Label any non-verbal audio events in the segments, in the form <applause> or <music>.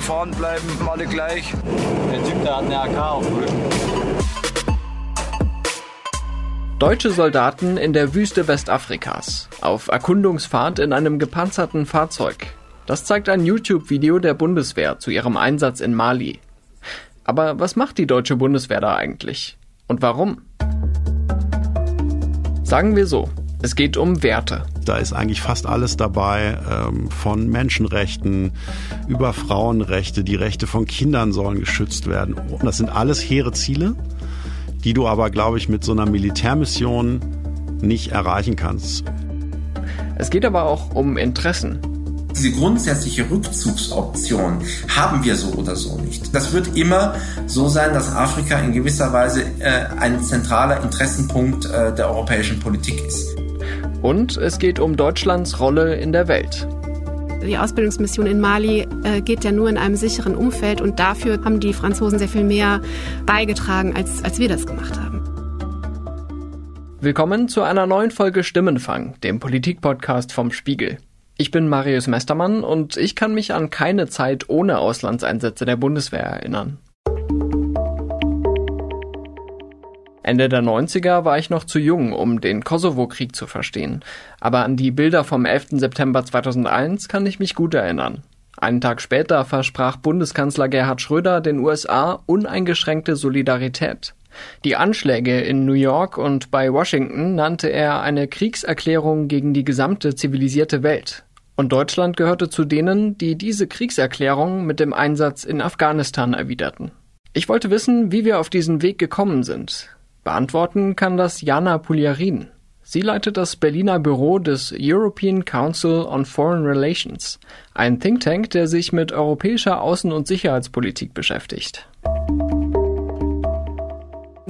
gefahren bleiben, alle gleich. Der Typ, der hat eine AK auf dem Rücken. Deutsche Soldaten in der Wüste Westafrikas. Auf Erkundungsfahrt in einem gepanzerten Fahrzeug. Das zeigt ein YouTube-Video der Bundeswehr zu ihrem Einsatz in Mali. Aber was macht die deutsche Bundeswehr da eigentlich? Und warum? Sagen wir so, es geht um Werte. Da ist eigentlich fast alles dabei, ähm, von Menschenrechten über Frauenrechte, die Rechte von Kindern sollen geschützt werden. Und das sind alles hehre Ziele, die du aber, glaube ich, mit so einer Militärmission nicht erreichen kannst. Es geht aber auch um Interessen. Diese grundsätzliche Rückzugsoption haben wir so oder so nicht. Das wird immer so sein, dass Afrika in gewisser Weise äh, ein zentraler Interessenpunkt äh, der europäischen Politik ist. Und es geht um Deutschlands Rolle in der Welt. Die Ausbildungsmission in Mali äh, geht ja nur in einem sicheren Umfeld und dafür haben die Franzosen sehr viel mehr beigetragen, als, als wir das gemacht haben. Willkommen zu einer neuen Folge Stimmenfang, dem Politikpodcast vom Spiegel. Ich bin Marius Mestermann und ich kann mich an keine Zeit ohne Auslandseinsätze der Bundeswehr erinnern. Ende der 90er war ich noch zu jung, um den Kosovo-Krieg zu verstehen, aber an die Bilder vom 11. September 2001 kann ich mich gut erinnern. Einen Tag später versprach Bundeskanzler Gerhard Schröder den USA uneingeschränkte Solidarität. Die Anschläge in New York und bei Washington nannte er eine Kriegserklärung gegen die gesamte zivilisierte Welt. Und Deutschland gehörte zu denen, die diese Kriegserklärung mit dem Einsatz in Afghanistan erwiderten. Ich wollte wissen, wie wir auf diesen Weg gekommen sind. Beantworten kann das Jana Pugliarin. Sie leitet das Berliner Büro des European Council on Foreign Relations, ein Think Tank, der sich mit europäischer Außen- und Sicherheitspolitik beschäftigt.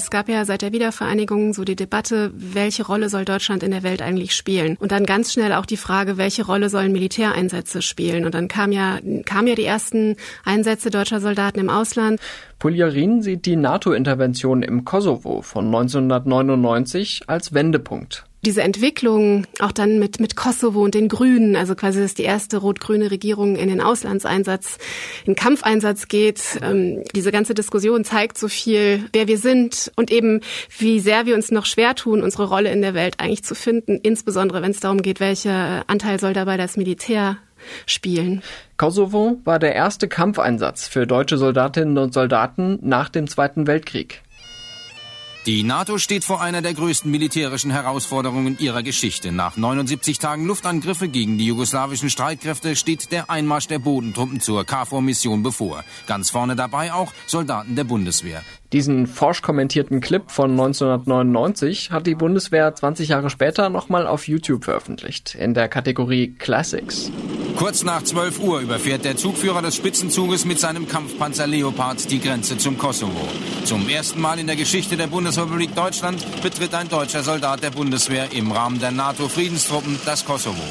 Es gab ja seit der Wiedervereinigung so die Debatte, welche Rolle soll Deutschland in der Welt eigentlich spielen? Und dann ganz schnell auch die Frage, welche Rolle sollen Militäreinsätze spielen? Und dann kam ja, kamen ja die ersten Einsätze deutscher Soldaten im Ausland. Puljarin sieht die NATO-Intervention im Kosovo von 1999 als Wendepunkt diese Entwicklung auch dann mit, mit Kosovo und den Grünen, also quasi, dass die erste rot-grüne Regierung in den Auslandseinsatz, in Kampfeinsatz geht. Ähm, diese ganze Diskussion zeigt so viel, wer wir sind und eben, wie sehr wir uns noch schwer tun, unsere Rolle in der Welt eigentlich zu finden, insbesondere wenn es darum geht, welcher Anteil soll dabei das Militär spielen. Kosovo war der erste Kampfeinsatz für deutsche Soldatinnen und Soldaten nach dem Zweiten Weltkrieg. Die NATO steht vor einer der größten militärischen Herausforderungen ihrer Geschichte. Nach 79 Tagen Luftangriffe gegen die jugoslawischen Streitkräfte steht der Einmarsch der Bodentruppen zur KFOR-Mission bevor. Ganz vorne dabei auch Soldaten der Bundeswehr. Diesen forsch kommentierten Clip von 1999 hat die Bundeswehr 20 Jahre später nochmal auf YouTube veröffentlicht, in der Kategorie Classics. Kurz nach 12 Uhr überfährt der Zugführer des Spitzenzuges mit seinem Kampfpanzer Leopard die Grenze zum Kosovo. Zum ersten Mal in der Geschichte der Bundesrepublik Deutschland betritt ein deutscher Soldat der Bundeswehr im Rahmen der NATO-Friedenstruppen das Kosovo.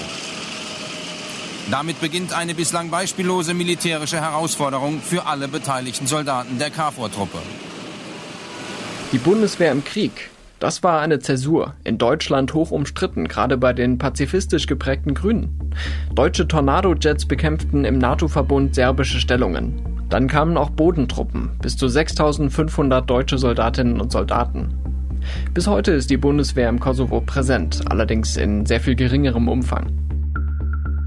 Damit beginnt eine bislang beispiellose militärische Herausforderung für alle beteiligten Soldaten der KFOR-Truppe. Die Bundeswehr im Krieg. Das war eine Zäsur, in Deutschland hoch umstritten, gerade bei den pazifistisch geprägten Grünen. Deutsche Tornado-Jets bekämpften im NATO-Verbund serbische Stellungen. Dann kamen auch Bodentruppen, bis zu 6500 deutsche Soldatinnen und Soldaten. Bis heute ist die Bundeswehr im Kosovo präsent, allerdings in sehr viel geringerem Umfang.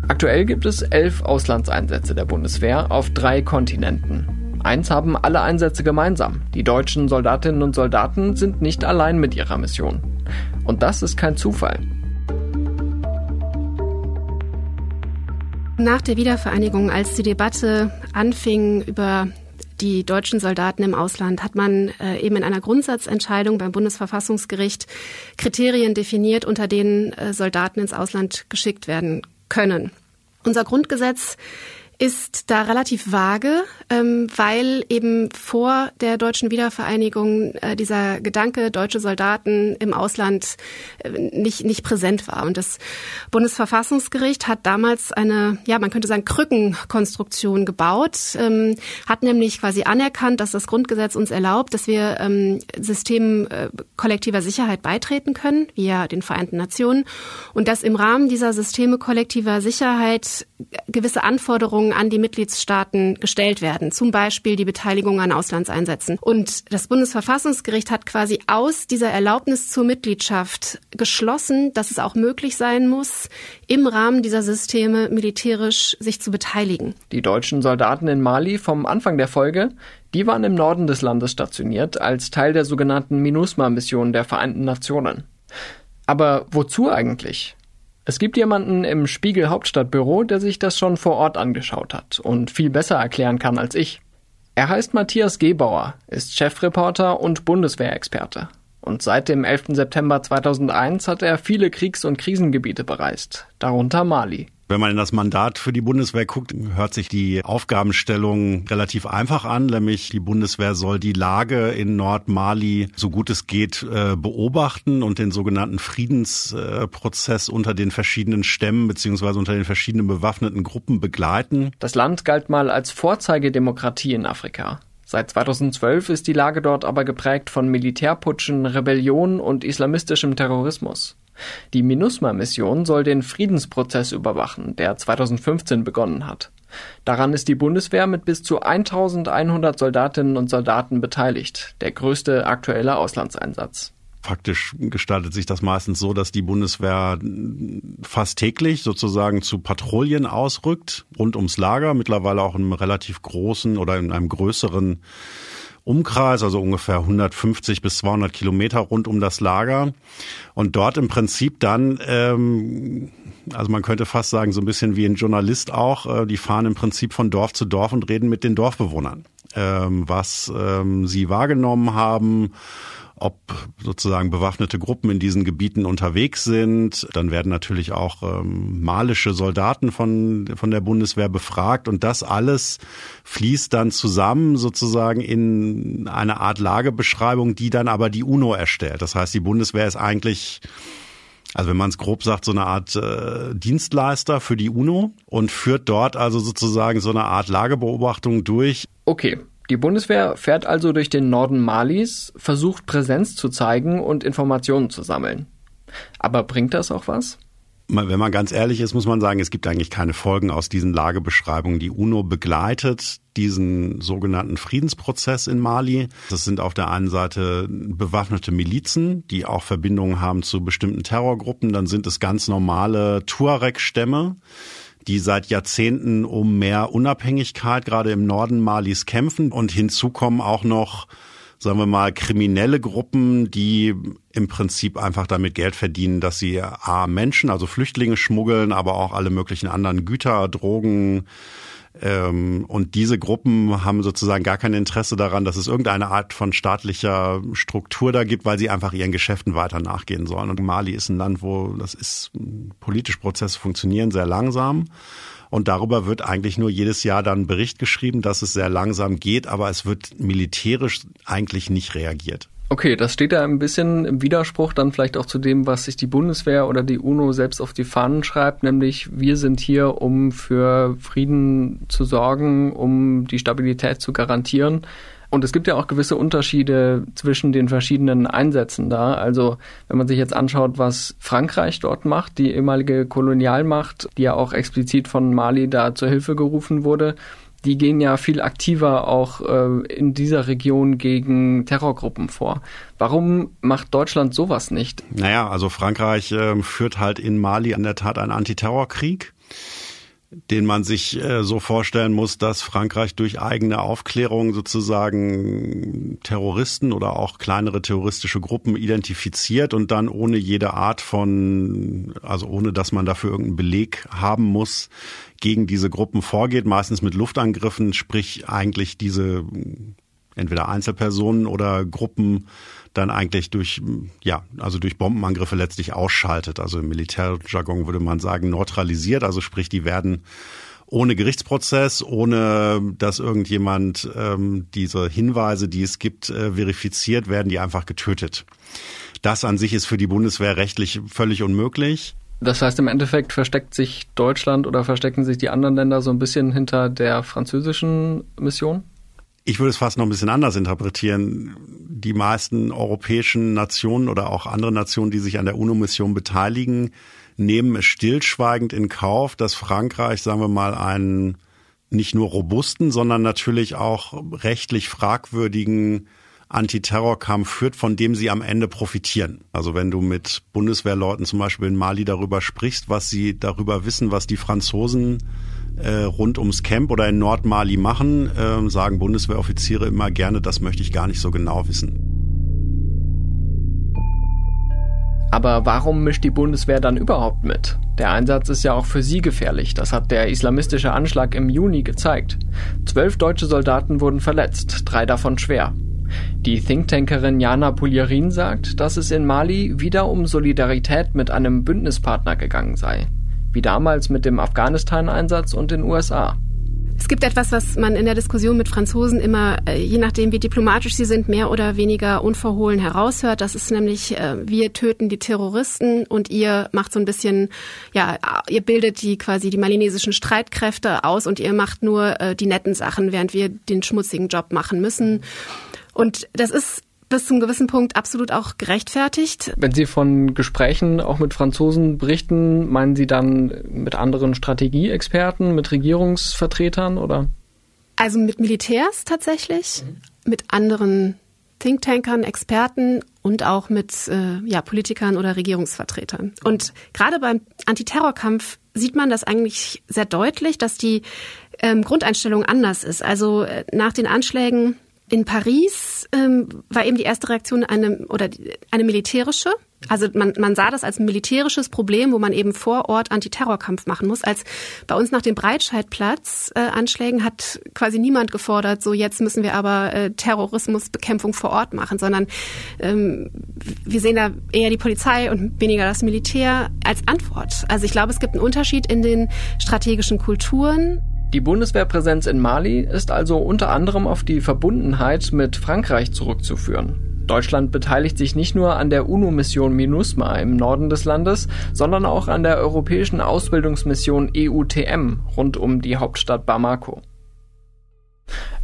Aktuell gibt es elf Auslandseinsätze der Bundeswehr auf drei Kontinenten. Eins haben alle Einsätze gemeinsam. Die deutschen Soldatinnen und Soldaten sind nicht allein mit ihrer Mission. Und das ist kein Zufall. Nach der Wiedervereinigung, als die Debatte anfing über die deutschen Soldaten im Ausland, hat man äh, eben in einer Grundsatzentscheidung beim Bundesverfassungsgericht Kriterien definiert, unter denen äh, Soldaten ins Ausland geschickt werden können. Unser Grundgesetz ist da relativ vage, ähm, weil eben vor der deutschen Wiedervereinigung äh, dieser Gedanke deutsche Soldaten im Ausland äh, nicht nicht präsent war. Und das Bundesverfassungsgericht hat damals eine ja man könnte sagen Krückenkonstruktion gebaut, ähm, hat nämlich quasi anerkannt, dass das Grundgesetz uns erlaubt, dass wir ähm, Systemen äh, kollektiver Sicherheit beitreten können via den Vereinten Nationen. Und dass im Rahmen dieser Systeme kollektiver Sicherheit gewisse Anforderungen An die Mitgliedstaaten gestellt werden, zum Beispiel die Beteiligung an Auslandseinsätzen. Und das Bundesverfassungsgericht hat quasi aus dieser Erlaubnis zur Mitgliedschaft geschlossen, dass es auch möglich sein muss, im Rahmen dieser Systeme militärisch sich zu beteiligen. Die deutschen Soldaten in Mali vom Anfang der Folge, die waren im Norden des Landes stationiert als Teil der sogenannten MINUSMA-Mission der Vereinten Nationen. Aber wozu eigentlich? Es gibt jemanden im Spiegel Hauptstadtbüro, der sich das schon vor Ort angeschaut hat und viel besser erklären kann als ich. Er heißt Matthias Gebauer, ist Chefreporter und Bundeswehrexperte. Und seit dem 11. September 2001 hat er viele Kriegs- und Krisengebiete bereist, darunter Mali. Wenn man in das Mandat für die Bundeswehr guckt, hört sich die Aufgabenstellung relativ einfach an, nämlich die Bundeswehr soll die Lage in Nordmali so gut es geht äh, beobachten und den sogenannten Friedensprozess unter den verschiedenen Stämmen beziehungsweise unter den verschiedenen bewaffneten Gruppen begleiten. Das Land galt mal als Vorzeigedemokratie in Afrika. Seit 2012 ist die Lage dort aber geprägt von Militärputschen, Rebellion und islamistischem Terrorismus. Die MINUSMA-Mission soll den Friedensprozess überwachen, der 2015 begonnen hat. Daran ist die Bundeswehr mit bis zu 1100 Soldatinnen und Soldaten beteiligt, der größte aktuelle Auslandseinsatz. Faktisch gestaltet sich das meistens so, dass die Bundeswehr fast täglich sozusagen zu Patrouillen ausrückt, rund ums Lager, mittlerweile auch in einem relativ großen oder in einem größeren Umkreis, also ungefähr 150 bis 200 Kilometer rund um das Lager. Und dort im Prinzip dann, ähm, also man könnte fast sagen, so ein bisschen wie ein Journalist auch, äh, die fahren im Prinzip von Dorf zu Dorf und reden mit den Dorfbewohnern, ähm, was ähm, sie wahrgenommen haben ob sozusagen bewaffnete Gruppen in diesen Gebieten unterwegs sind. Dann werden natürlich auch ähm, malische Soldaten von, von der Bundeswehr befragt und das alles fließt dann zusammen sozusagen in eine Art Lagebeschreibung, die dann aber die UNO erstellt. Das heißt, die Bundeswehr ist eigentlich also wenn man es grob sagt, so eine Art äh, Dienstleister für die UNO und führt dort also sozusagen so eine Art Lagebeobachtung durch. Okay, die Bundeswehr fährt also durch den Norden Malis, versucht Präsenz zu zeigen und Informationen zu sammeln. Aber bringt das auch was? Wenn man ganz ehrlich ist, muss man sagen, es gibt eigentlich keine Folgen aus diesen Lagebeschreibungen. Die UNO begleitet diesen sogenannten Friedensprozess in Mali. Das sind auf der einen Seite bewaffnete Milizen, die auch Verbindungen haben zu bestimmten Terrorgruppen. Dann sind es ganz normale Tuareg-Stämme die seit Jahrzehnten um mehr Unabhängigkeit gerade im Norden Malis kämpfen. Und hinzu kommen auch noch sagen wir mal, kriminelle Gruppen, die im Prinzip einfach damit Geld verdienen, dass sie A, Menschen, also Flüchtlinge schmuggeln, aber auch alle möglichen anderen Güter, Drogen, und diese Gruppen haben sozusagen gar kein Interesse daran, dass es irgendeine Art von staatlicher Struktur da gibt, weil sie einfach ihren Geschäften weiter nachgehen sollen. Und Mali ist ein Land, wo das ist, politische Prozesse funktionieren sehr langsam. Und darüber wird eigentlich nur jedes Jahr dann Bericht geschrieben, dass es sehr langsam geht, aber es wird militärisch eigentlich nicht reagiert. Okay, das steht da ein bisschen im Widerspruch dann vielleicht auch zu dem, was sich die Bundeswehr oder die UNO selbst auf die Fahnen schreibt, nämlich wir sind hier, um für Frieden zu sorgen, um die Stabilität zu garantieren. Und es gibt ja auch gewisse Unterschiede zwischen den verschiedenen Einsätzen da. Also wenn man sich jetzt anschaut, was Frankreich dort macht, die ehemalige Kolonialmacht, die ja auch explizit von Mali da zur Hilfe gerufen wurde, die gehen ja viel aktiver auch äh, in dieser Region gegen Terrorgruppen vor. Warum macht Deutschland sowas nicht? Naja, also Frankreich äh, führt halt in Mali an der Tat einen Antiterrorkrieg den man sich äh, so vorstellen muss, dass Frankreich durch eigene Aufklärung sozusagen Terroristen oder auch kleinere terroristische Gruppen identifiziert und dann ohne jede Art von, also ohne dass man dafür irgendeinen Beleg haben muss, gegen diese Gruppen vorgeht, meistens mit Luftangriffen, sprich eigentlich diese entweder Einzelpersonen oder Gruppen dann eigentlich durch, ja, also durch Bombenangriffe letztlich ausschaltet. Also im Militärjargon würde man sagen neutralisiert, also sprich, die werden ohne Gerichtsprozess, ohne dass irgendjemand ähm, diese Hinweise, die es gibt, äh, verifiziert, werden die einfach getötet. Das an sich ist für die Bundeswehr rechtlich völlig unmöglich. Das heißt, im Endeffekt versteckt sich Deutschland oder verstecken sich die anderen Länder so ein bisschen hinter der französischen Mission? Ich würde es fast noch ein bisschen anders interpretieren. Die meisten europäischen Nationen oder auch andere Nationen, die sich an der UNO-Mission beteiligen, nehmen es stillschweigend in Kauf, dass Frankreich, sagen wir mal, einen nicht nur robusten, sondern natürlich auch rechtlich fragwürdigen Antiterrorkampf führt, von dem sie am Ende profitieren. Also wenn du mit Bundeswehrleuten zum Beispiel in Mali darüber sprichst, was sie darüber wissen, was die Franzosen äh, rund ums Camp oder in Nordmali machen, äh, sagen Bundeswehroffiziere immer gerne, das möchte ich gar nicht so genau wissen. Aber warum mischt die Bundeswehr dann überhaupt mit? Der Einsatz ist ja auch für sie gefährlich, das hat der islamistische Anschlag im Juni gezeigt. Zwölf deutsche Soldaten wurden verletzt, drei davon schwer. Die Thinktankerin Jana Pulierin sagt, dass es in Mali wieder um Solidarität mit einem Bündnispartner gegangen sei, wie damals mit dem Afghanistan-Einsatz und den USA. Es gibt etwas, was man in der Diskussion mit Franzosen immer, äh, je nachdem wie diplomatisch sie sind, mehr oder weniger unverhohlen heraushört. Das ist nämlich, äh, wir töten die Terroristen und ihr macht so ein bisschen, ja, ihr bildet die quasi die malinesischen Streitkräfte aus und ihr macht nur äh, die netten Sachen, während wir den schmutzigen Job machen müssen. Und das ist bis zum gewissen Punkt absolut auch gerechtfertigt. Wenn Sie von Gesprächen auch mit Franzosen berichten, meinen Sie dann mit anderen Strategieexperten, mit Regierungsvertretern oder? Also mit Militärs tatsächlich, mhm. mit anderen Thinktankern, Experten und auch mit äh, ja, Politikern oder Regierungsvertretern. Und gerade beim Antiterrorkampf sieht man das eigentlich sehr deutlich, dass die ähm, Grundeinstellung anders ist. Also äh, nach den Anschlägen in Paris ähm, war eben die erste Reaktion eine oder eine militärische. Also man, man sah das als militärisches Problem, wo man eben vor Ort Antiterrorkampf machen muss. Als bei uns nach den Breitscheidplatz-Anschlägen äh, hat quasi niemand gefordert, so jetzt müssen wir aber äh, Terrorismusbekämpfung vor Ort machen, sondern ähm, wir sehen da eher die Polizei und weniger das Militär als Antwort. Also ich glaube, es gibt einen Unterschied in den strategischen Kulturen. Die Bundeswehrpräsenz in Mali ist also unter anderem auf die Verbundenheit mit Frankreich zurückzuführen. Deutschland beteiligt sich nicht nur an der UNO-Mission MINUSMA im Norden des Landes, sondern auch an der europäischen Ausbildungsmission EUTM rund um die Hauptstadt Bamako.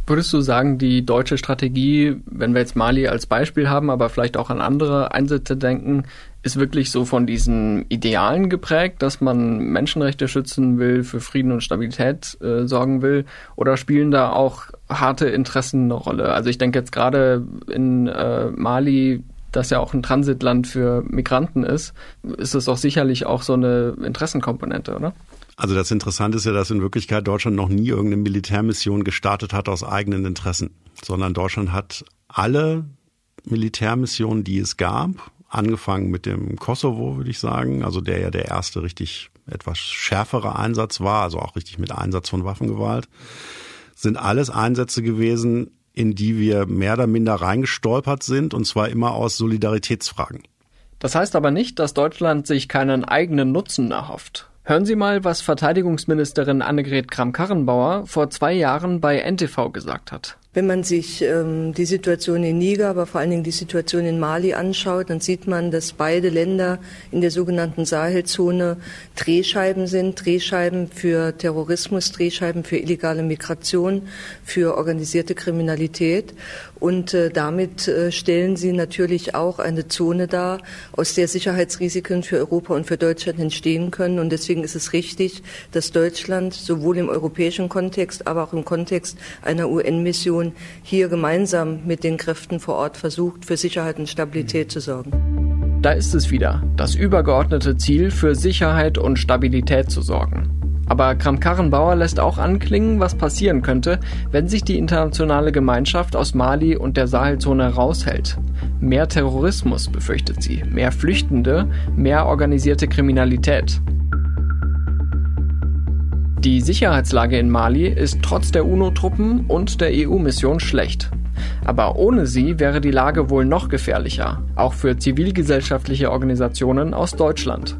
Würdest du sagen, die deutsche Strategie, wenn wir jetzt Mali als Beispiel haben, aber vielleicht auch an andere Einsätze denken, ist wirklich so von diesen Idealen geprägt, dass man Menschenrechte schützen will, für Frieden und Stabilität äh, sorgen will? Oder spielen da auch harte Interessen eine Rolle? Also ich denke jetzt gerade in äh, Mali, das ja auch ein Transitland für Migranten ist, ist es doch sicherlich auch so eine Interessenkomponente, oder? Also das Interessante ist ja, dass in Wirklichkeit Deutschland noch nie irgendeine Militärmission gestartet hat aus eigenen Interessen, sondern Deutschland hat alle Militärmissionen, die es gab, angefangen mit dem Kosovo, würde ich sagen, also der ja der erste richtig etwas schärfere Einsatz war, also auch richtig mit Einsatz von Waffengewalt, sind alles Einsätze gewesen, in die wir mehr oder minder reingestolpert sind, und zwar immer aus Solidaritätsfragen. Das heißt aber nicht, dass Deutschland sich keinen eigenen Nutzen erhofft. Hören Sie mal, was Verteidigungsministerin Annegret Kramp-Karrenbauer vor zwei Jahren bei NTV gesagt hat. Wenn man sich ähm, die Situation in Niger, aber vor allen Dingen die Situation in Mali anschaut, dann sieht man, dass beide Länder in der sogenannten Sahelzone Drehscheiben sind, Drehscheiben für Terrorismus, Drehscheiben für illegale Migration, für organisierte Kriminalität. Und äh, damit äh, stellen sie natürlich auch eine Zone dar, aus der Sicherheitsrisiken für Europa und für Deutschland entstehen können. Und deswegen ist es richtig, dass Deutschland sowohl im europäischen Kontext, aber auch im Kontext einer UN-Mission hier gemeinsam mit den Kräften vor Ort versucht, für Sicherheit und Stabilität zu sorgen. Da ist es wieder, das übergeordnete Ziel, für Sicherheit und Stabilität zu sorgen. Aber Kramp-Karrenbauer lässt auch anklingen, was passieren könnte, wenn sich die internationale Gemeinschaft aus Mali und der Sahelzone raushält. Mehr Terrorismus befürchtet sie, mehr Flüchtende, mehr organisierte Kriminalität. Die Sicherheitslage in Mali ist trotz der UNO-Truppen und der EU-Mission schlecht. Aber ohne sie wäre die Lage wohl noch gefährlicher, auch für zivilgesellschaftliche Organisationen aus Deutschland.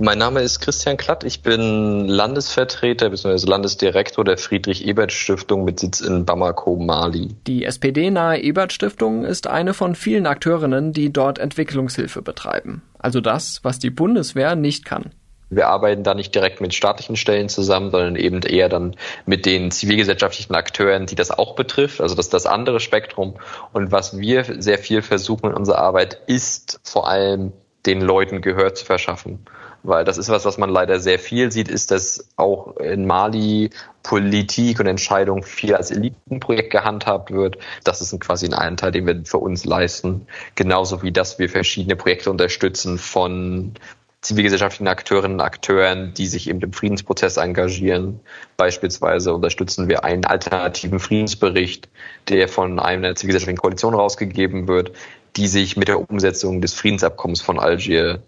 Mein Name ist Christian Klatt. Ich bin Landesvertreter bzw. Landesdirektor der Friedrich-Ebert-Stiftung mit Sitz in Bamako, Mali. Die SPD-nahe Ebert-Stiftung ist eine von vielen Akteurinnen, die dort Entwicklungshilfe betreiben. Also das, was die Bundeswehr nicht kann. Wir arbeiten da nicht direkt mit staatlichen Stellen zusammen, sondern eben eher dann mit den zivilgesellschaftlichen Akteuren, die das auch betrifft. Also das ist das andere Spektrum. Und was wir sehr viel versuchen in unserer Arbeit, ist vor allem den Leuten Gehör zu verschaffen. Weil das ist was, was man leider sehr viel sieht, ist, dass auch in Mali Politik und Entscheidung viel als Elitenprojekt gehandhabt wird. Das ist quasi ein Anteil, den wir für uns leisten. Genauso wie, dass wir verschiedene Projekte unterstützen von zivilgesellschaftlichen Akteurinnen und Akteuren, die sich eben im Friedensprozess engagieren. Beispielsweise unterstützen wir einen alternativen Friedensbericht, der von einer zivilgesellschaftlichen Koalition rausgegeben wird, die sich mit der Umsetzung des Friedensabkommens von Algier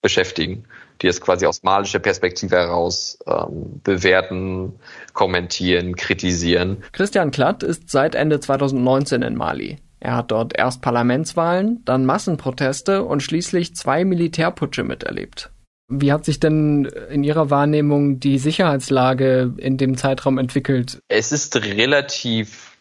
beschäftigen, die es quasi aus malischer Perspektive heraus ähm, bewerten, kommentieren, kritisieren. Christian Klatt ist seit Ende 2019 in Mali. Er hat dort erst Parlamentswahlen, dann Massenproteste und schließlich zwei Militärputsche miterlebt. Wie hat sich denn in Ihrer Wahrnehmung die Sicherheitslage in dem Zeitraum entwickelt? Es ist relativ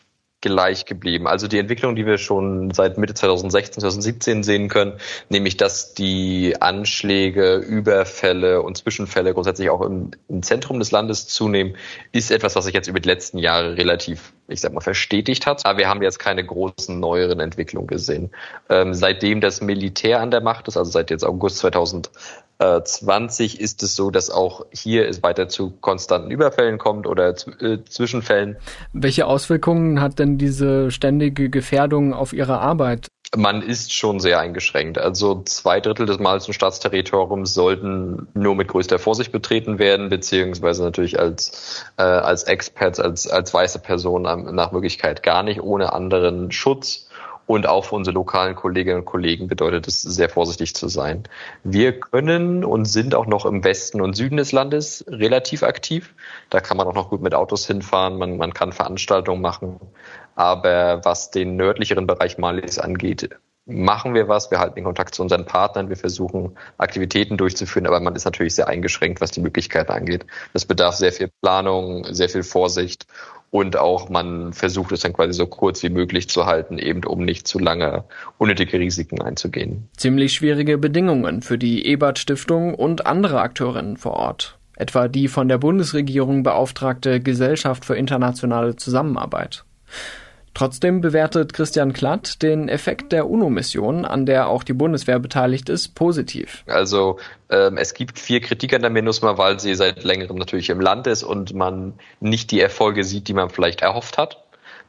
gleich geblieben. Also die Entwicklung, die wir schon seit Mitte 2016, 2017 sehen können, nämlich dass die Anschläge, Überfälle und Zwischenfälle grundsätzlich auch im, im Zentrum des Landes zunehmen, ist etwas, was sich jetzt über die letzten Jahre relativ, ich sag mal, verstetigt hat. Aber wir haben jetzt keine großen neueren Entwicklungen gesehen. Ähm, seitdem das Militär an der Macht ist, also seit jetzt August 2000 20 ist es so, dass auch hier es weiter zu konstanten Überfällen kommt oder äh, Zwischenfällen. Welche Auswirkungen hat denn diese ständige Gefährdung auf Ihre Arbeit? Man ist schon sehr eingeschränkt. Also zwei Drittel des malischen Staatsterritoriums sollten nur mit größter Vorsicht betreten werden, beziehungsweise natürlich als, äh, als Experts, als, als weiße Person nach Möglichkeit gar nicht, ohne anderen Schutz. Und auch für unsere lokalen Kolleginnen und Kollegen bedeutet es, sehr vorsichtig zu sein. Wir können und sind auch noch im Westen und Süden des Landes relativ aktiv. Da kann man auch noch gut mit Autos hinfahren, man, man kann Veranstaltungen machen. Aber was den nördlicheren Bereich Malis angeht, machen wir was, wir halten den Kontakt zu unseren Partnern, wir versuchen Aktivitäten durchzuführen, aber man ist natürlich sehr eingeschränkt, was die Möglichkeiten angeht. Das bedarf sehr viel Planung, sehr viel Vorsicht und auch man versucht es dann quasi so kurz wie möglich zu halten, eben um nicht zu lange unnötige Risiken einzugehen. Ziemlich schwierige Bedingungen für die Ebert Stiftung und andere Akteurinnen vor Ort, etwa die von der Bundesregierung beauftragte Gesellschaft für internationale Zusammenarbeit. Trotzdem bewertet Christian Klatt den Effekt der UNO-Mission, an der auch die Bundeswehr beteiligt ist, positiv. Also ähm, es gibt viel Kritik an der MINUSMA, weil sie seit längerem natürlich im Land ist und man nicht die Erfolge sieht, die man vielleicht erhofft hat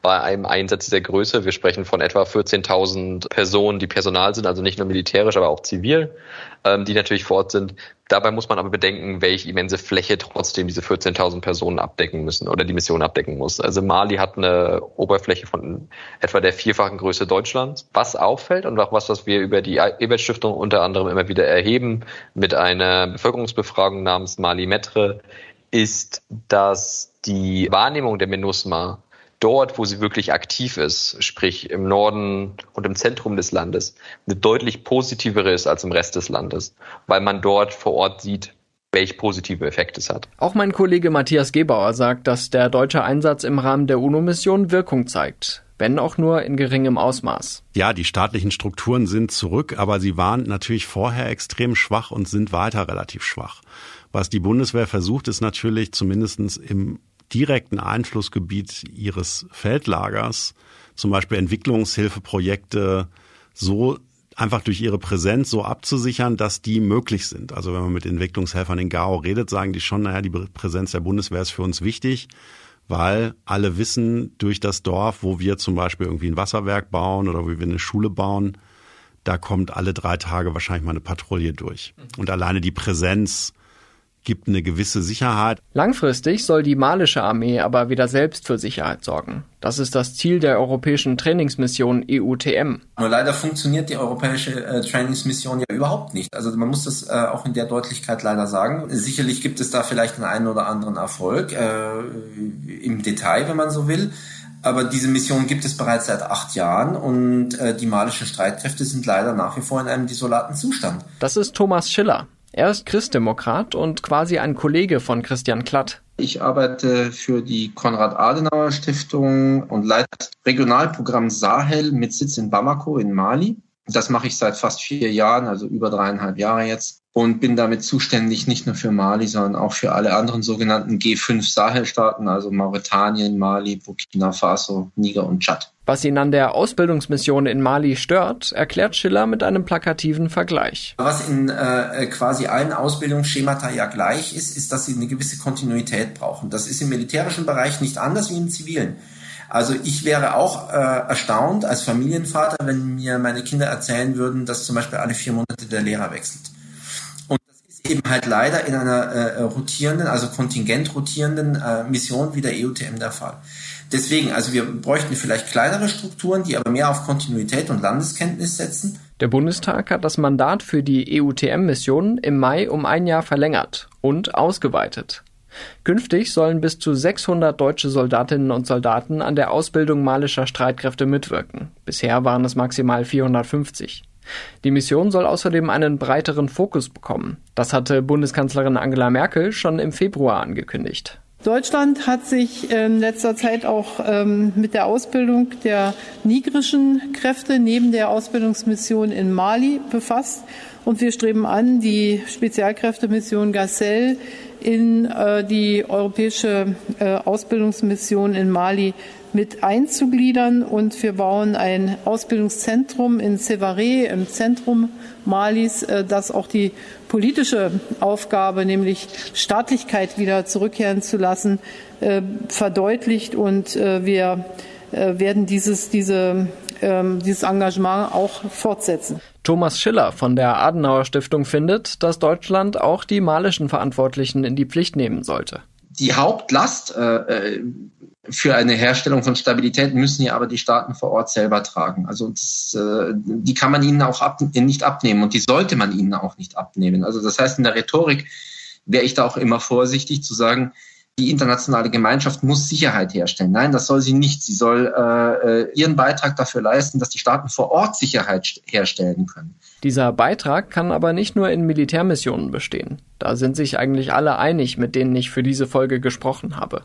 bei einem Einsatz dieser Größe. Wir sprechen von etwa 14.000 Personen, die Personal sind, also nicht nur militärisch, aber auch zivil, ähm, die natürlich vor Ort sind. Dabei muss man aber bedenken, welche immense Fläche trotzdem diese 14.000 Personen abdecken müssen oder die Mission abdecken muss. Also Mali hat eine Oberfläche von etwa der vierfachen Größe Deutschlands. Was auffällt und auch was, was wir über die Ebert Stiftung unter anderem immer wieder erheben mit einer Bevölkerungsbefragung namens Mali Metre, ist, dass die Wahrnehmung der MINUSMA dort, wo sie wirklich aktiv ist, sprich im Norden und im Zentrum des Landes, eine deutlich positivere ist als im Rest des Landes, weil man dort vor Ort sieht, welche positive Effekte es hat. Auch mein Kollege Matthias Gebauer sagt, dass der deutsche Einsatz im Rahmen der UNO-Mission Wirkung zeigt wenn auch nur in geringem Ausmaß. Ja, die staatlichen Strukturen sind zurück, aber sie waren natürlich vorher extrem schwach und sind weiter relativ schwach. Was die Bundeswehr versucht, ist natürlich zumindestens im direkten Einflussgebiet ihres Feldlagers, zum Beispiel Entwicklungshilfeprojekte, so einfach durch ihre Präsenz so abzusichern, dass die möglich sind. Also wenn man mit Entwicklungshelfern in Gao redet, sagen die schon, naja, die Präsenz der Bundeswehr ist für uns wichtig, weil alle wissen durch das Dorf, wo wir zum Beispiel irgendwie ein Wasserwerk bauen oder wo wir eine Schule bauen, da kommt alle drei Tage wahrscheinlich mal eine Patrouille durch. Und alleine die Präsenz gibt eine gewisse Sicherheit. Langfristig soll die malische Armee aber wieder selbst für Sicherheit sorgen. Das ist das Ziel der europäischen Trainingsmission EUTM. Nur leider funktioniert die europäische äh, Trainingsmission ja überhaupt nicht. Also man muss das äh, auch in der Deutlichkeit leider sagen. Sicherlich gibt es da vielleicht einen, einen oder anderen Erfolg äh, im Detail, wenn man so will. Aber diese Mission gibt es bereits seit acht Jahren und äh, die malischen Streitkräfte sind leider nach wie vor in einem desolaten Zustand. Das ist Thomas Schiller. Er ist Christdemokrat und quasi ein Kollege von Christian Klatt. Ich arbeite für die Konrad-Adenauer-Stiftung und leite Regionalprogramm Sahel mit Sitz in Bamako in Mali. Das mache ich seit fast vier Jahren, also über dreieinhalb Jahre jetzt. und bin damit zuständig nicht nur für Mali, sondern auch für alle anderen sogenannten G5 Sahelstaaten, also Mauretanien, Mali, Burkina Faso, Niger und Tschad. Was ihn an der Ausbildungsmission in Mali stört, erklärt Schiller mit einem plakativen Vergleich. Was in äh, quasi allen Ausbildungsschemata ja gleich ist, ist, dass sie eine gewisse Kontinuität brauchen. Das ist im militärischen Bereich nicht anders wie im zivilen. Also ich wäre auch äh, erstaunt als Familienvater, wenn mir meine Kinder erzählen würden, dass zum Beispiel alle vier Monate der Lehrer wechselt eben halt leider in einer äh, rotierenden, also kontingent rotierenden äh, Mission wie der EUTM der Fall. Deswegen, also wir bräuchten vielleicht kleinere Strukturen, die aber mehr auf Kontinuität und Landeskenntnis setzen. Der Bundestag hat das Mandat für die EUTM-Mission im Mai um ein Jahr verlängert und ausgeweitet. Künftig sollen bis zu 600 deutsche Soldatinnen und Soldaten an der Ausbildung malischer Streitkräfte mitwirken. Bisher waren es maximal 450. Die Mission soll außerdem einen breiteren Fokus bekommen. Das hatte Bundeskanzlerin Angela Merkel schon im Februar angekündigt. Deutschland hat sich in letzter Zeit auch ähm, mit der Ausbildung der nigrischen Kräfte neben der Ausbildungsmission in Mali befasst. Und wir streben an, die Spezialkräftemission Gazelle in äh, die europäische äh, Ausbildungsmission in Mali mit einzugliedern. Und wir bauen ein Ausbildungszentrum in Sevare im Zentrum Malis, äh, das auch die politische Aufgabe, nämlich Staatlichkeit wieder zurückkehren zu lassen, äh, verdeutlicht. Und äh, wir werden dieses, diese, ähm, dieses Engagement auch fortsetzen. Thomas Schiller von der Adenauer Stiftung findet, dass Deutschland auch die malischen Verantwortlichen in die Pflicht nehmen sollte. Die Hauptlast äh, für eine Herstellung von Stabilität müssen ja aber die Staaten vor Ort selber tragen. Also das, äh, die kann man ihnen auch ab, nicht abnehmen und die sollte man ihnen auch nicht abnehmen. Also das heißt, in der Rhetorik wäre ich da auch immer vorsichtig zu sagen, die internationale Gemeinschaft muss Sicherheit herstellen. Nein, das soll sie nicht. Sie soll äh, äh, ihren Beitrag dafür leisten, dass die Staaten vor Ort Sicherheit herstellen können. Dieser Beitrag kann aber nicht nur in Militärmissionen bestehen. Da sind sich eigentlich alle einig, mit denen ich für diese Folge gesprochen habe.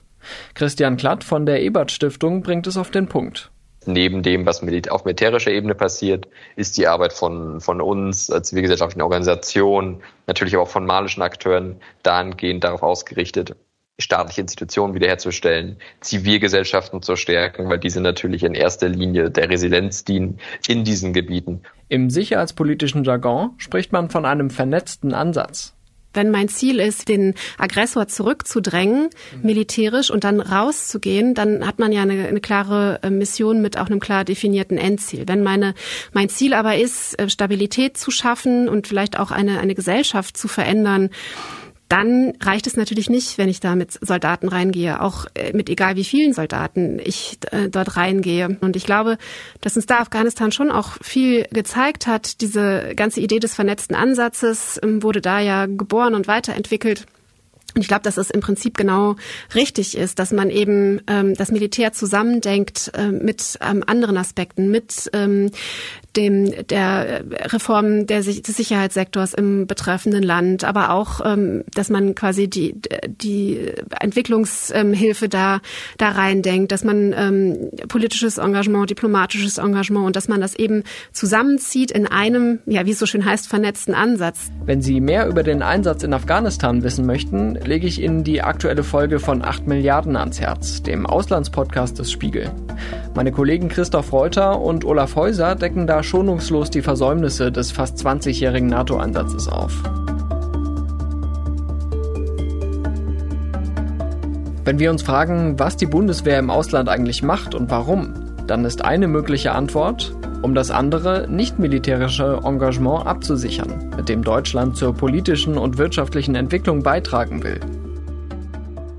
Christian Klatt von der Ebert Stiftung bringt es auf den Punkt neben dem, was auf militärischer Ebene passiert, ist die Arbeit von, von uns, als zivilgesellschaftlichen Organisationen, natürlich aber auch von malischen Akteuren dahingehend darauf ausgerichtet, staatliche Institutionen wiederherzustellen, Zivilgesellschaften zu stärken, weil diese natürlich in erster Linie der Resilienz dienen in diesen Gebieten. Im sicherheitspolitischen Jargon spricht man von einem vernetzten Ansatz. Wenn mein Ziel ist, den Aggressor zurückzudrängen, militärisch und dann rauszugehen, dann hat man ja eine, eine klare äh, Mission mit auch einem klar definierten Endziel. Wenn meine, mein Ziel aber ist, äh, Stabilität zu schaffen und vielleicht auch eine, eine Gesellschaft zu verändern, dann reicht es natürlich nicht, wenn ich da mit Soldaten reingehe, auch äh, mit egal wie vielen Soldaten ich äh, dort reingehe. Und ich glaube, dass uns da Afghanistan schon auch viel gezeigt hat. Diese ganze Idee des vernetzten Ansatzes ähm, wurde da ja geboren und weiterentwickelt. Und ich glaube, dass es im Prinzip genau richtig ist, dass man eben ähm, das Militär zusammendenkt äh, mit ähm, anderen Aspekten, mit ähm, dem der Reform der, des Sicherheitssektors im betreffenden Land, aber auch, ähm, dass man quasi die die Entwicklungshilfe da da reindenkt, dass man ähm, politisches Engagement, diplomatisches Engagement und dass man das eben zusammenzieht in einem, ja, wie es so schön heißt, vernetzten Ansatz. Wenn Sie mehr über den Einsatz in Afghanistan wissen möchten, lege ich Ihnen die aktuelle Folge von 8 Milliarden ans Herz, dem Auslandspodcast des Spiegel. Meine Kollegen Christoph Reuter und Olaf Häuser decken da schonungslos die Versäumnisse des fast 20-jährigen NATO-Einsatzes auf. Wenn wir uns fragen, was die Bundeswehr im Ausland eigentlich macht und warum, dann ist eine mögliche Antwort, um das andere nicht-militärische Engagement abzusichern, mit dem Deutschland zur politischen und wirtschaftlichen Entwicklung beitragen will.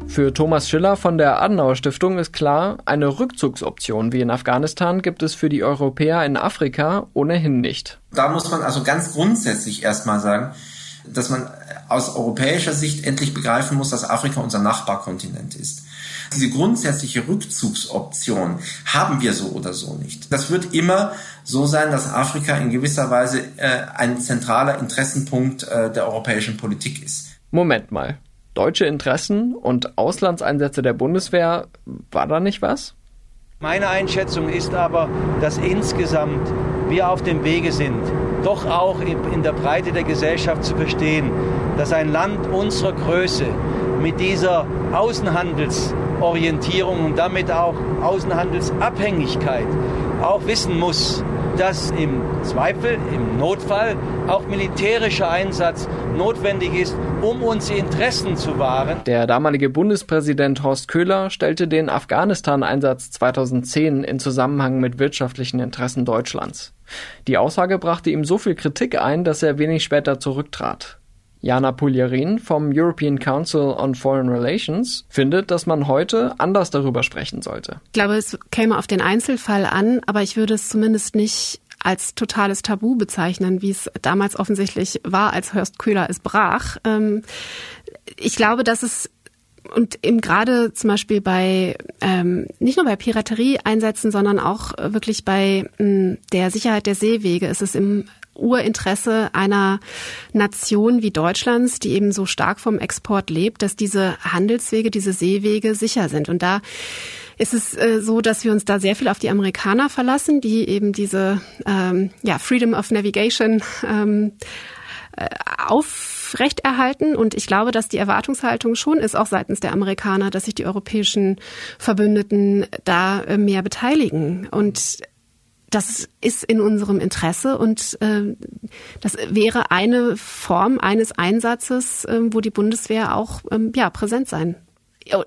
Für Thomas Schiller von der Adenauer Stiftung ist klar, eine Rückzugsoption wie in Afghanistan gibt es für die Europäer in Afrika ohnehin nicht. Da muss man also ganz grundsätzlich erstmal sagen, dass man aus europäischer Sicht endlich begreifen muss, dass Afrika unser Nachbarkontinent ist. Diese grundsätzliche Rückzugsoption haben wir so oder so nicht. Das wird immer so sein, dass Afrika in gewisser Weise äh, ein zentraler Interessenpunkt äh, der europäischen Politik ist. Moment mal. Deutsche Interessen und Auslandseinsätze der Bundeswehr, war da nicht was? Meine Einschätzung ist aber, dass insgesamt wir auf dem Wege sind, doch auch in der Breite der Gesellschaft zu verstehen, dass ein Land unserer Größe mit dieser Außenhandelsorientierung und damit auch Außenhandelsabhängigkeit auch wissen muss, dass im Zweifel, im Notfall auch militärischer Einsatz notwendig ist, um unsere Interessen zu wahren. Der damalige Bundespräsident Horst Köhler stellte den Afghanistan-Einsatz 2010 in Zusammenhang mit wirtschaftlichen Interessen Deutschlands. Die Aussage brachte ihm so viel Kritik ein, dass er wenig später zurücktrat. Jana Puljarin vom European Council on Foreign Relations findet, dass man heute anders darüber sprechen sollte. Ich glaube, es käme auf den Einzelfall an, aber ich würde es zumindest nicht als totales Tabu bezeichnen, wie es damals offensichtlich war, als Horst Köhler es brach. Ähm, ich glaube, dass es und eben gerade zum Beispiel bei ähm, nicht nur bei Piraterie-Einsätzen, sondern auch wirklich bei mh, der Sicherheit der Seewege ist es im Urinteresse einer Nation wie Deutschlands, die eben so stark vom Export lebt, dass diese Handelswege, diese Seewege sicher sind. Und da ist es äh, so, dass wir uns da sehr viel auf die Amerikaner verlassen, die eben diese ähm, ja, Freedom of Navigation ähm, äh, aufrechterhalten. Und ich glaube, dass die Erwartungshaltung schon ist, auch seitens der Amerikaner, dass sich die europäischen Verbündeten da äh, mehr beteiligen. Und das ist in unserem Interesse und äh, das wäre eine Form eines Einsatzes, äh, wo die Bundeswehr auch ähm, ja, präsent sein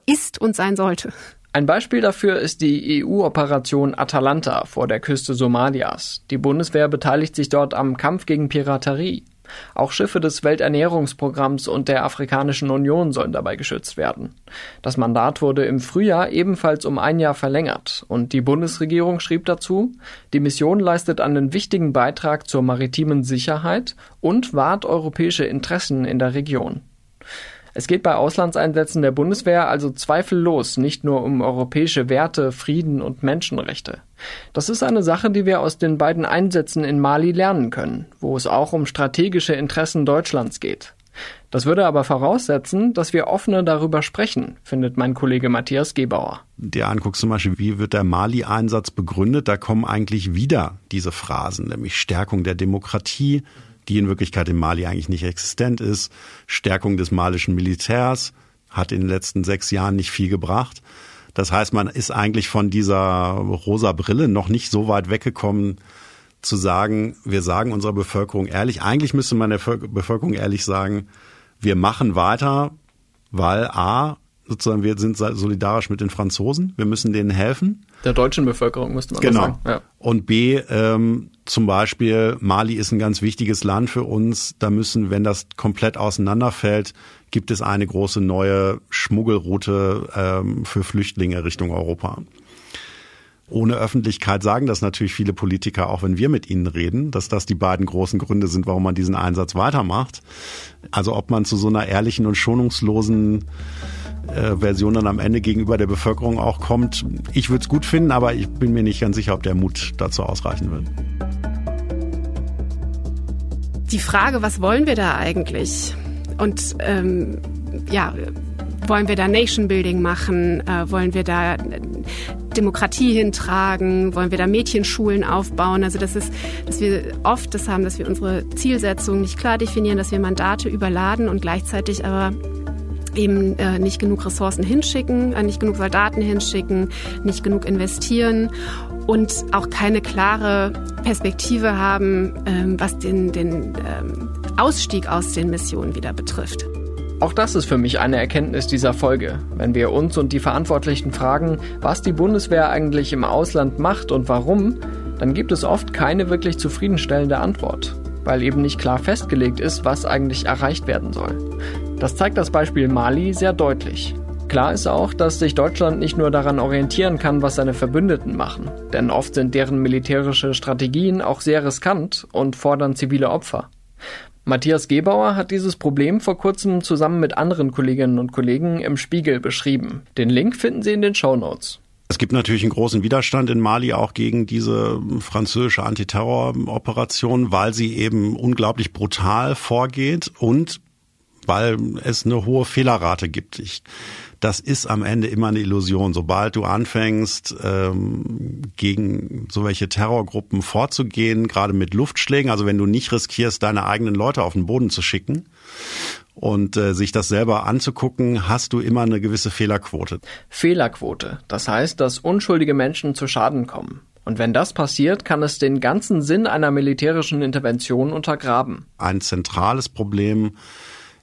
ist und sein sollte. Ein Beispiel dafür ist die EU-Operation Atalanta vor der Küste Somalias. Die Bundeswehr beteiligt sich dort am Kampf gegen Piraterie. Auch Schiffe des Welternährungsprogramms und der Afrikanischen Union sollen dabei geschützt werden. Das Mandat wurde im Frühjahr ebenfalls um ein Jahr verlängert und die Bundesregierung schrieb dazu, die Mission leistet einen wichtigen Beitrag zur maritimen Sicherheit und wahrt europäische Interessen in der Region. Es geht bei Auslandseinsätzen der Bundeswehr also zweifellos nicht nur um europäische Werte, Frieden und Menschenrechte. Das ist eine Sache, die wir aus den beiden Einsätzen in Mali lernen können, wo es auch um strategische Interessen Deutschlands geht. Das würde aber voraussetzen, dass wir offener darüber sprechen, findet mein Kollege Matthias Gebauer. Der anguckt zum Beispiel, wie wird der Mali-Einsatz begründet, da kommen eigentlich wieder diese Phrasen, nämlich Stärkung der Demokratie, die in Wirklichkeit in Mali eigentlich nicht existent ist. Stärkung des malischen Militärs hat in den letzten sechs Jahren nicht viel gebracht. Das heißt, man ist eigentlich von dieser rosa Brille noch nicht so weit weggekommen, zu sagen, wir sagen unserer Bevölkerung ehrlich, eigentlich müsste man der Bevölkerung ehrlich sagen, wir machen weiter, weil A, sozusagen wir sind solidarisch mit den Franzosen, wir müssen denen helfen. Der deutschen Bevölkerung müsste man genau. sagen. Ja. Und B, ähm, zum Beispiel, Mali ist ein ganz wichtiges Land für uns. Da müssen, wenn das komplett auseinanderfällt, gibt es eine große neue Schmuggelroute ähm, für Flüchtlinge Richtung Europa. Ohne Öffentlichkeit sagen das natürlich viele Politiker, auch wenn wir mit ihnen reden, dass das die beiden großen Gründe sind, warum man diesen Einsatz weitermacht. Also ob man zu so einer ehrlichen und schonungslosen äh, Version dann am Ende gegenüber der Bevölkerung auch kommt. Ich würde es gut finden, aber ich bin mir nicht ganz sicher, ob der Mut dazu ausreichen wird. Die Frage, was wollen wir da eigentlich? Und ähm, ja, wollen wir da Nation Building machen? Äh, wollen wir da Demokratie hintragen? Wollen wir da Mädchenschulen aufbauen? Also das ist, dass wir oft das haben, dass wir unsere Zielsetzungen nicht klar definieren, dass wir Mandate überladen und gleichzeitig aber eben äh, nicht genug Ressourcen hinschicken, äh, nicht genug Soldaten hinschicken, nicht genug investieren und auch keine klare Perspektive haben, ähm, was den, den ähm, Ausstieg aus den Missionen wieder betrifft. Auch das ist für mich eine Erkenntnis dieser Folge. Wenn wir uns und die Verantwortlichen fragen, was die Bundeswehr eigentlich im Ausland macht und warum, dann gibt es oft keine wirklich zufriedenstellende Antwort, weil eben nicht klar festgelegt ist, was eigentlich erreicht werden soll. Das zeigt das Beispiel Mali sehr deutlich. Klar ist auch, dass sich Deutschland nicht nur daran orientieren kann, was seine Verbündeten machen, denn oft sind deren militärische Strategien auch sehr riskant und fordern zivile Opfer. Matthias Gebauer hat dieses Problem vor kurzem zusammen mit anderen Kolleginnen und Kollegen im Spiegel beschrieben. Den Link finden Sie in den Show Notes. Es gibt natürlich einen großen Widerstand in Mali auch gegen diese französische Antiterroroperation, weil sie eben unglaublich brutal vorgeht und weil es eine hohe Fehlerrate gibt. Ich, das ist am Ende immer eine Illusion. Sobald du anfängst, ähm, gegen so welche Terrorgruppen vorzugehen, gerade mit Luftschlägen, also wenn du nicht riskierst, deine eigenen Leute auf den Boden zu schicken und äh, sich das selber anzugucken, hast du immer eine gewisse Fehlerquote. Fehlerquote, das heißt, dass unschuldige Menschen zu Schaden kommen. Und wenn das passiert, kann es den ganzen Sinn einer militärischen Intervention untergraben. Ein zentrales Problem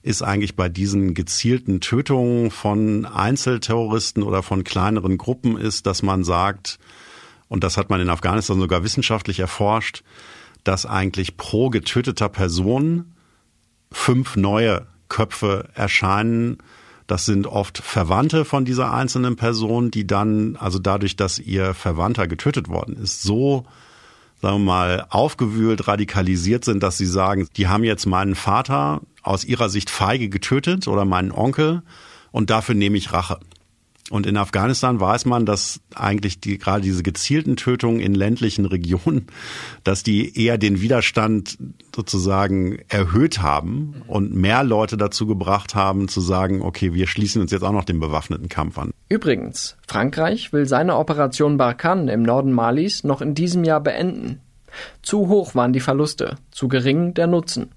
ist eigentlich bei diesen gezielten Tötungen von Einzelterroristen oder von kleineren Gruppen ist, dass man sagt, und das hat man in Afghanistan sogar wissenschaftlich erforscht, dass eigentlich pro getöteter Person fünf neue Köpfe erscheinen. Das sind oft Verwandte von dieser einzelnen Person, die dann, also dadurch, dass ihr Verwandter getötet worden ist, so sagen wir mal, aufgewühlt, radikalisiert sind, dass sie sagen, die haben jetzt meinen Vater aus ihrer Sicht feige getötet oder meinen Onkel und dafür nehme ich Rache. Und in Afghanistan weiß man, dass eigentlich die, gerade diese gezielten Tötungen in ländlichen <laughs> Regionen, dass die eher den Widerstand sozusagen erhöht haben und mehr Leute dazu gebracht haben, zu sagen, okay, wir schließen uns jetzt auch noch dem bewaffneten Kampf an. Übrigens, Frankreich will seine Operation Barkhane im Norden Malis noch in diesem Jahr beenden. Zu hoch waren die Verluste, zu gering der Nutzen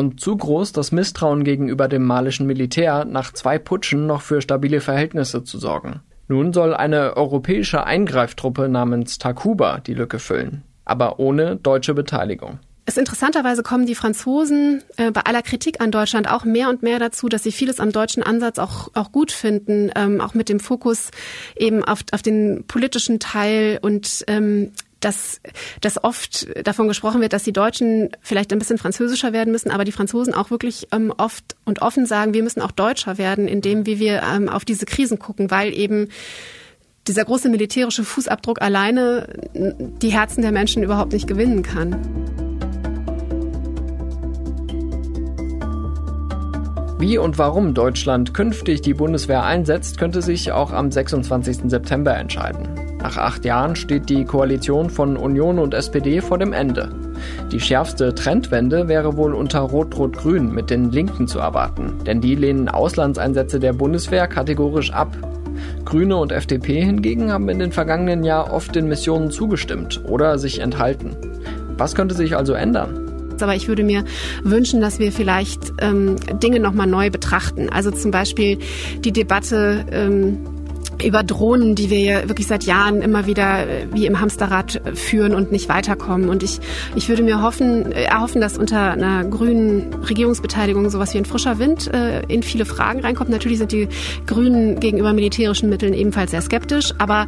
und zu groß das Misstrauen gegenüber dem malischen Militär, nach zwei Putschen noch für stabile Verhältnisse zu sorgen. Nun soll eine europäische Eingreiftruppe namens Takuba die Lücke füllen, aber ohne deutsche Beteiligung. Es interessanterweise kommen die Franzosen äh, bei aller Kritik an Deutschland auch mehr und mehr dazu, dass sie vieles am deutschen Ansatz auch, auch gut finden, ähm, auch mit dem Fokus eben auf, auf den politischen Teil und ähm, dass, dass oft davon gesprochen wird, dass die Deutschen vielleicht ein bisschen französischer werden müssen, aber die Franzosen auch wirklich ähm, oft und offen sagen, wir müssen auch deutscher werden, indem wie wir ähm, auf diese Krisen gucken, weil eben dieser große militärische Fußabdruck alleine die Herzen der Menschen überhaupt nicht gewinnen kann. Wie und warum Deutschland künftig die Bundeswehr einsetzt, könnte sich auch am 26. September entscheiden. Nach acht Jahren steht die Koalition von Union und SPD vor dem Ende. Die schärfste Trendwende wäre wohl unter Rot-Rot-Grün mit den Linken zu erwarten, denn die lehnen Auslandseinsätze der Bundeswehr kategorisch ab. Grüne und FDP hingegen haben in den vergangenen Jahren oft den Missionen zugestimmt oder sich enthalten. Was könnte sich also ändern? aber ich würde mir wünschen, dass wir vielleicht ähm, Dinge nochmal neu betrachten. Also zum Beispiel die Debatte ähm, über Drohnen, die wir ja wirklich seit Jahren immer wieder äh, wie im Hamsterrad äh, führen und nicht weiterkommen. Und ich, ich würde mir hoffen, äh, erhoffen, dass unter einer grünen Regierungsbeteiligung sowas wie ein frischer Wind äh, in viele Fragen reinkommt. Natürlich sind die Grünen gegenüber militärischen Mitteln ebenfalls sehr skeptisch, aber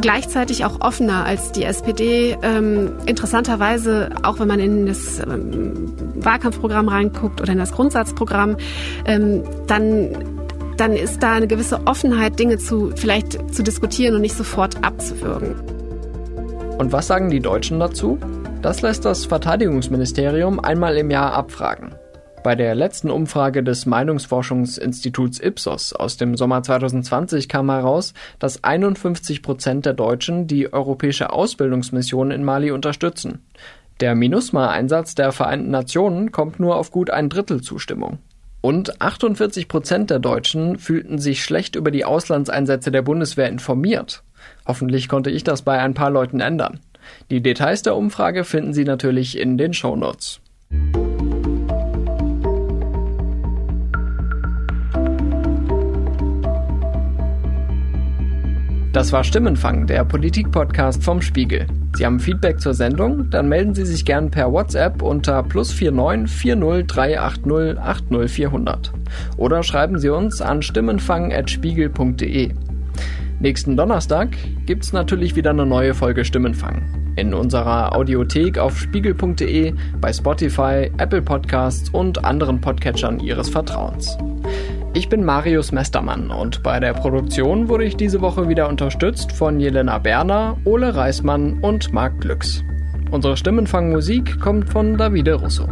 gleichzeitig auch offener als die SPD. Ähm, interessanterweise, auch wenn man in das ähm, Wahlkampfprogramm reinguckt oder in das Grundsatzprogramm, ähm, dann dann ist da eine gewisse Offenheit, Dinge zu vielleicht zu diskutieren und nicht sofort abzuwürgen. Und was sagen die Deutschen dazu? Das lässt das Verteidigungsministerium einmal im Jahr abfragen. Bei der letzten Umfrage des Meinungsforschungsinstituts Ipsos aus dem Sommer 2020 kam heraus, dass 51 Prozent der Deutschen die europäische Ausbildungsmission in Mali unterstützen. Der MINUSMA-Einsatz der Vereinten Nationen kommt nur auf gut ein Drittel Zustimmung. Und 48 Prozent der Deutschen fühlten sich schlecht über die Auslandseinsätze der Bundeswehr informiert. Hoffentlich konnte ich das bei ein paar Leuten ändern. Die Details der Umfrage finden Sie natürlich in den Shownotes. Das war Stimmenfang, der Politik-Podcast vom Spiegel. Sie haben Feedback zur Sendung? Dann melden Sie sich gern per WhatsApp unter plus 49 40 380 80 400. Oder schreiben Sie uns an stimmenfang.spiegel.de. Nächsten Donnerstag gibt's natürlich wieder eine neue Folge Stimmenfang. In unserer Audiothek auf spiegel.de, bei Spotify, Apple Podcasts und anderen Podcatchern Ihres Vertrauens. Ich bin Marius Mestermann und bei der Produktion wurde ich diese Woche wieder unterstützt von Jelena Berner, Ole Reismann und Marc Glücks. Unsere Stimmenfangmusik kommt von Davide Russo.